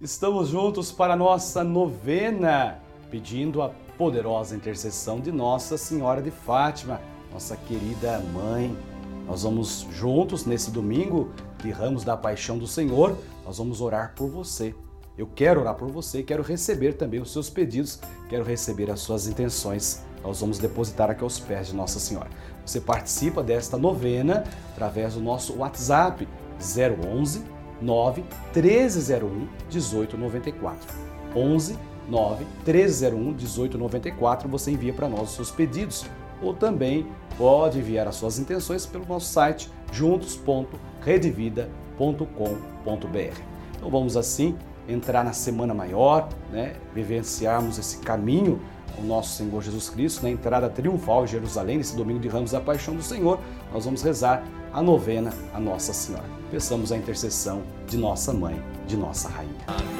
Estamos juntos para a nossa novena, pedindo a poderosa intercessão de Nossa Senhora de Fátima, nossa querida mãe. Nós vamos juntos nesse domingo de Ramos da Paixão do Senhor, nós vamos orar por você. Eu quero orar por você, quero receber também os seus pedidos, quero receber as suas intenções. Nós vamos depositar aqui aos pés de Nossa Senhora. Você participa desta novena através do nosso WhatsApp 011 9 1301 1894. 11 9 1301 1894. Você envia para nós os seus pedidos ou também pode enviar as suas intenções pelo nosso site juntos.redevida.com.br. Então vamos assim entrar na semana maior, né? vivenciarmos esse caminho o nosso Senhor Jesus Cristo, na entrada triunfal em Jerusalém, nesse domingo de Ramos da Paixão do Senhor, nós vamos rezar a novena a Nossa Senhora. Peçamos a intercessão de nossa mãe, de nossa rainha.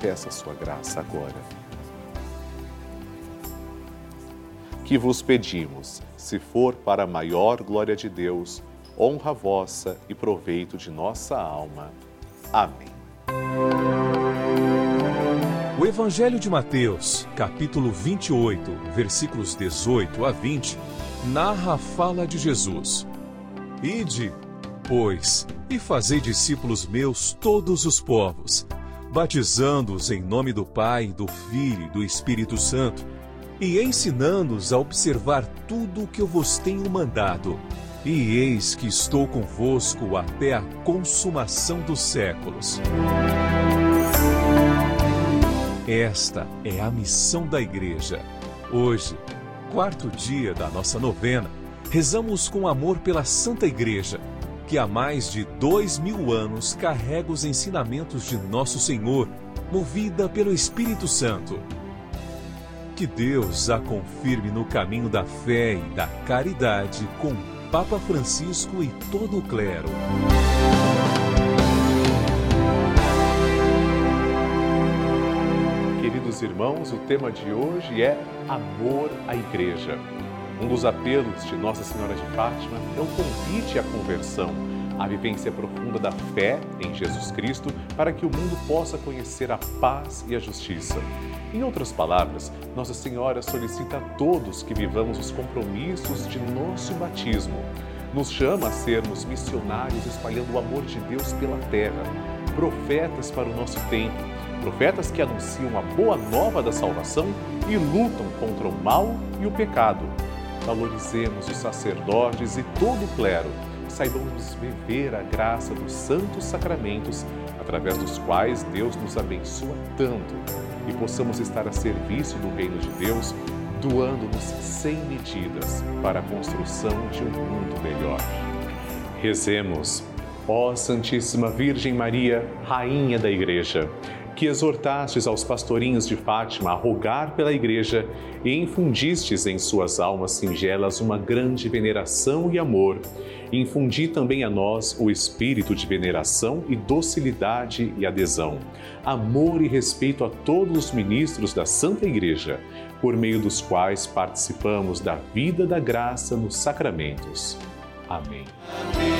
peça sua graça agora. Que vos pedimos, se for para a maior glória de Deus, honra vossa e proveito de nossa alma. Amém. O Evangelho de Mateus, capítulo 28, versículos 18 a 20, narra a fala de Jesus. Ide pois, e fazei discípulos meus todos os povos, batizando-os em nome do Pai, do Filho e do Espírito Santo, e ensinando-os a observar tudo o que eu vos tenho mandado. E eis que estou convosco até a consumação dos séculos. Esta é a missão da Igreja. Hoje, quarto dia da nossa novena, rezamos com amor pela Santa Igreja, que há mais de dois mil anos carrega os ensinamentos de Nosso Senhor, movida pelo Espírito Santo. Que Deus a confirme no caminho da fé e da caridade com Papa Francisco e todo o clero. Queridos irmãos, o tema de hoje é Amor à Igreja. Um dos apelos de Nossa Senhora de Fátima é o convite à conversão, à vivência profunda da fé em Jesus Cristo, para que o mundo possa conhecer a paz e a justiça. Em outras palavras, Nossa Senhora solicita a todos que vivamos os compromissos de nosso batismo. Nos chama a sermos missionários espalhando o amor de Deus pela terra, profetas para o nosso tempo, profetas que anunciam a boa nova da salvação e lutam contra o mal e o pecado. Valorizemos os sacerdotes e todo o clero, saibamos viver a graça dos santos sacramentos, através dos quais Deus nos abençoa tanto, e possamos estar a serviço do reino de Deus, doando-nos sem medidas para a construção de um mundo melhor. Rezemos, ó Santíssima Virgem Maria, Rainha da Igreja que exortastes aos pastorinhos de Fátima a rogar pela Igreja e infundistes em suas almas singelas uma grande veneração e amor, infundi também a nós o espírito de veneração e docilidade e adesão, amor e respeito a todos os ministros da Santa Igreja, por meio dos quais participamos da vida da graça nos sacramentos. Amém. Amém.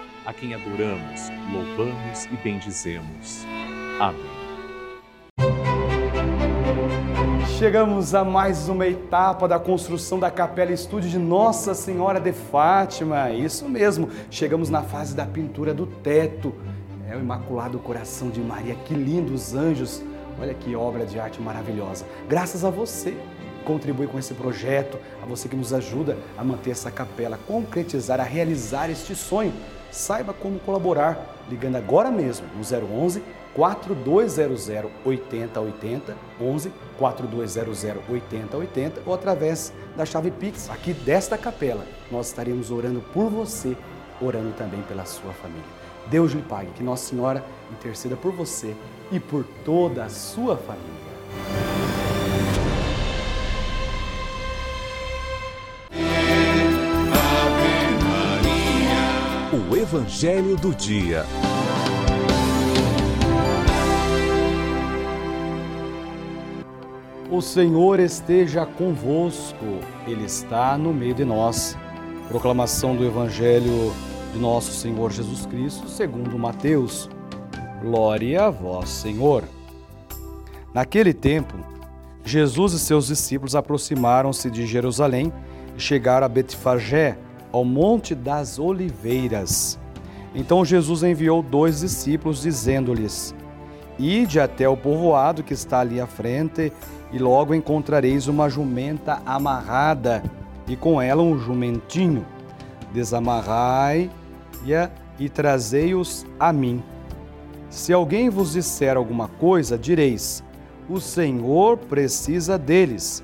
a quem adoramos, louvamos e bendizemos. Amém. Chegamos a mais uma etapa da construção da Capela Estúdio de Nossa Senhora de Fátima. Isso mesmo, chegamos na fase da pintura do teto. É o Imaculado Coração de Maria, que lindos anjos. Olha que obra de arte maravilhosa. Graças a você contribui com esse projeto, a você que nos ajuda a manter essa capela, a concretizar, a realizar este sonho saiba como colaborar ligando agora mesmo no 011 4200 8080 11 4200 8080 ou através da chave Pix aqui desta capela. Nós estaremos orando por você, orando também pela sua família. Deus lhe pague, que Nossa Senhora interceda por você e por toda a sua família. O Evangelho do Dia. O Senhor esteja convosco, Ele está no meio de nós. Proclamação do Evangelho de nosso Senhor Jesus Cristo, segundo Mateus. Glória a vós, Senhor. Naquele tempo, Jesus e seus discípulos aproximaram-se de Jerusalém e chegaram a Betfagé, ao Monte das Oliveiras. Então Jesus enviou dois discípulos, dizendo-lhes: Ide até o povoado que está ali à frente, e logo encontrareis uma jumenta amarrada, e com ela um jumentinho. Desamarrai e trazei-os a mim. Se alguém vos disser alguma coisa, direis: O Senhor precisa deles,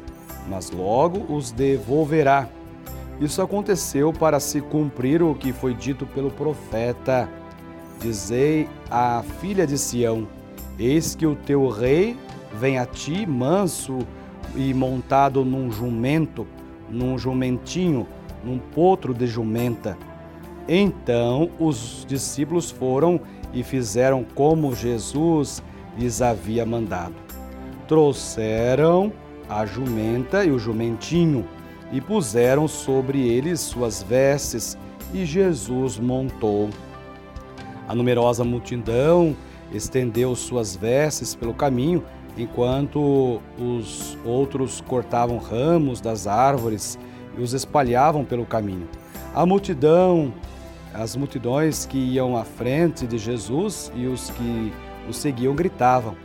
mas logo os devolverá. Isso aconteceu para se cumprir o que foi dito pelo profeta. Dizei à filha de Sião: Eis que o teu rei vem a ti manso e montado num jumento, num jumentinho, num potro de jumenta. Então os discípulos foram e fizeram como Jesus lhes havia mandado. Trouxeram a jumenta e o jumentinho e puseram sobre eles suas vestes, e Jesus montou. A numerosa multidão estendeu suas vestes pelo caminho, enquanto os outros cortavam ramos das árvores e os espalhavam pelo caminho. A multidão, as multidões que iam à frente de Jesus e os que o seguiam gritavam: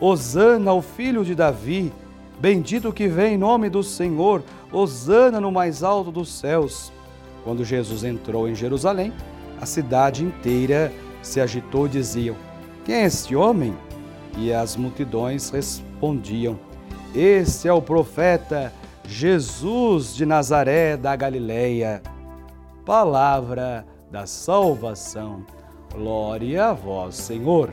Hosana ao filho de Davi, bendito que vem em nome do Senhor, Hosana no mais alto dos céus. Quando Jesus entrou em Jerusalém, a cidade inteira se agitou e diziam: Quem é este homem? E as multidões respondiam: Este é o profeta Jesus de Nazaré da Galileia. Palavra da salvação. Glória a vós, Senhor.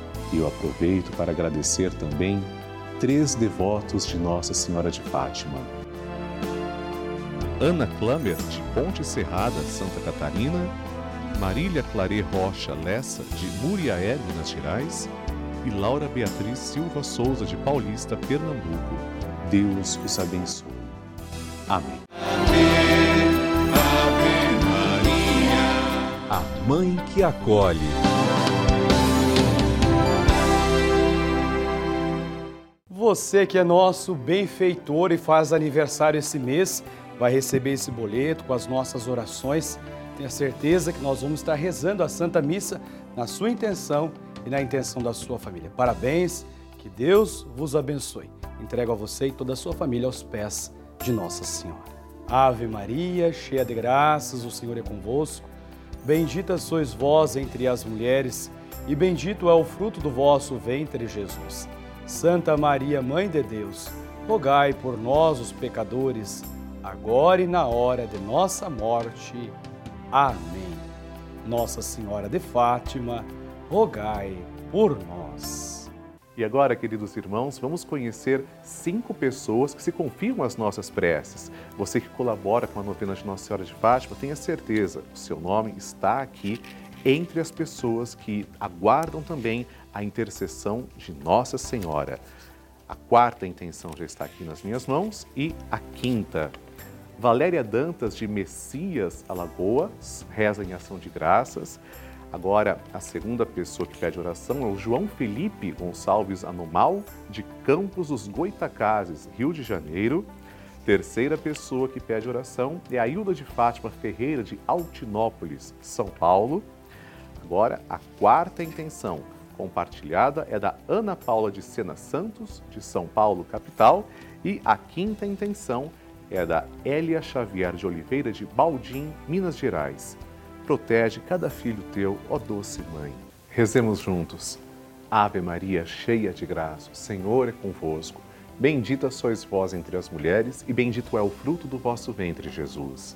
E eu aproveito para agradecer também três devotos de Nossa Senhora de Fátima. Ana Klammer, de Ponte Serrada, Santa Catarina, Marília Clare Rocha Lessa, de Muriaé, Minas Gerais, e Laura Beatriz Silva Souza, de Paulista, Pernambuco. Deus os abençoe. Amém. Ave, Ave Maria. A Mãe que acolhe. Você que é nosso benfeitor e faz aniversário esse mês, vai receber esse boleto com as nossas orações Tenha certeza que nós vamos estar rezando a Santa Missa na sua intenção e na intenção da sua família. Parabéns, que Deus vos abençoe. Entrego a você e toda a sua família aos pés de Nossa Senhora. Ave Maria, cheia de graças, o Senhor é convosco. Bendita sois vós entre as mulheres e bendito é o fruto do vosso ventre, Jesus. Santa Maria, Mãe de Deus, rogai por nós, os pecadores, agora e na hora de nossa morte. Amém. Nossa Senhora de Fátima, rogai por nós. E agora, queridos irmãos, vamos conhecer cinco pessoas que se confiam às nossas preces. Você que colabora com a novena de Nossa Senhora de Fátima, tenha certeza, o seu nome está aqui entre as pessoas que aguardam também a intercessão de Nossa Senhora. A quarta intenção já está aqui nas minhas mãos e a quinta. Valéria Dantas de Messias, Alagoas, reza em ação de graças. Agora, a segunda pessoa que pede oração é o João Felipe Gonçalves Anomal, de Campos dos Goitacazes, Rio de Janeiro. Terceira pessoa que pede oração é a Hilda de Fátima Ferreira, de Altinópolis, São Paulo. Agora, a quarta intenção compartilhada é da Ana Paula de Sena Santos, de São Paulo, capital. E a quinta intenção é da Elia Xavier de Oliveira, de Baldim, Minas Gerais. Protege cada filho teu, ó doce mãe. Rezemos juntos. Ave Maria, cheia de graça, o Senhor é convosco. Bendita sois vós entre as mulheres, e bendito é o fruto do vosso ventre, Jesus.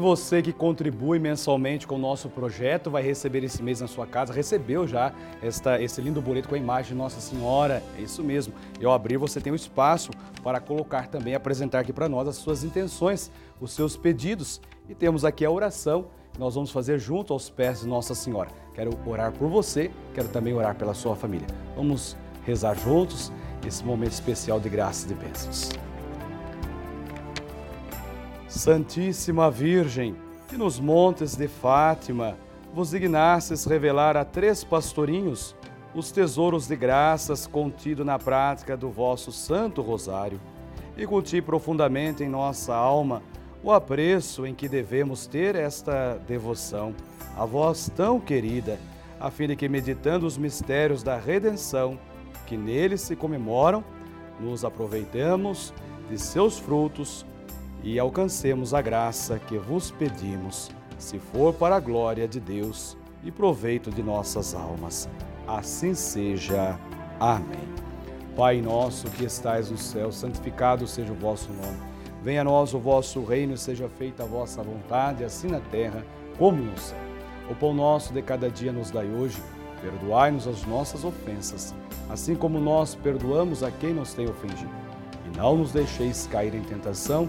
Você que contribui mensalmente com o nosso projeto vai receber esse mês na sua casa, recebeu já esta, esse lindo boleto com a imagem de Nossa Senhora, é isso mesmo. E ao abrir você tem um espaço para colocar também, apresentar aqui para nós as suas intenções, os seus pedidos. E temos aqui a oração que nós vamos fazer junto aos pés de Nossa Senhora. Quero orar por você, quero também orar pela sua família. Vamos rezar juntos esse momento especial de graças e bênçãos. Santíssima Virgem, que nos montes de Fátima vos dignastes revelar a três pastorinhos os tesouros de graças contido na prática do vosso Santo Rosário, e culti profundamente em nossa alma o apreço em que devemos ter esta devoção, a vós tão querida, a fim de que, meditando os mistérios da redenção que neles se comemoram, nos aproveitamos de seus frutos e alcancemos a graça que vos pedimos, se for para a glória de Deus e proveito de nossas almas. Assim seja. Amém. Pai nosso que estais no céu, santificado seja o vosso nome. Venha a nós o vosso reino, seja feita a vossa vontade, assim na terra como no céu. O pão nosso de cada dia nos dai hoje. Perdoai-nos as nossas ofensas, assim como nós perdoamos a quem nos tem ofendido. E não nos deixeis cair em tentação,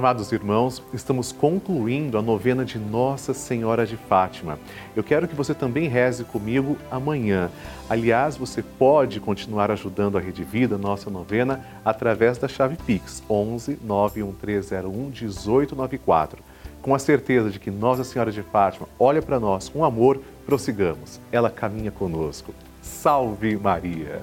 Amados irmãos, estamos concluindo a novena de Nossa Senhora de Fátima. Eu quero que você também reze comigo amanhã. Aliás, você pode continuar ajudando a Rede Vida, nossa novena, através da chave Pix 11 91301 1894. Com a certeza de que Nossa Senhora de Fátima olha para nós com amor, prossigamos. Ela caminha conosco. Salve Maria!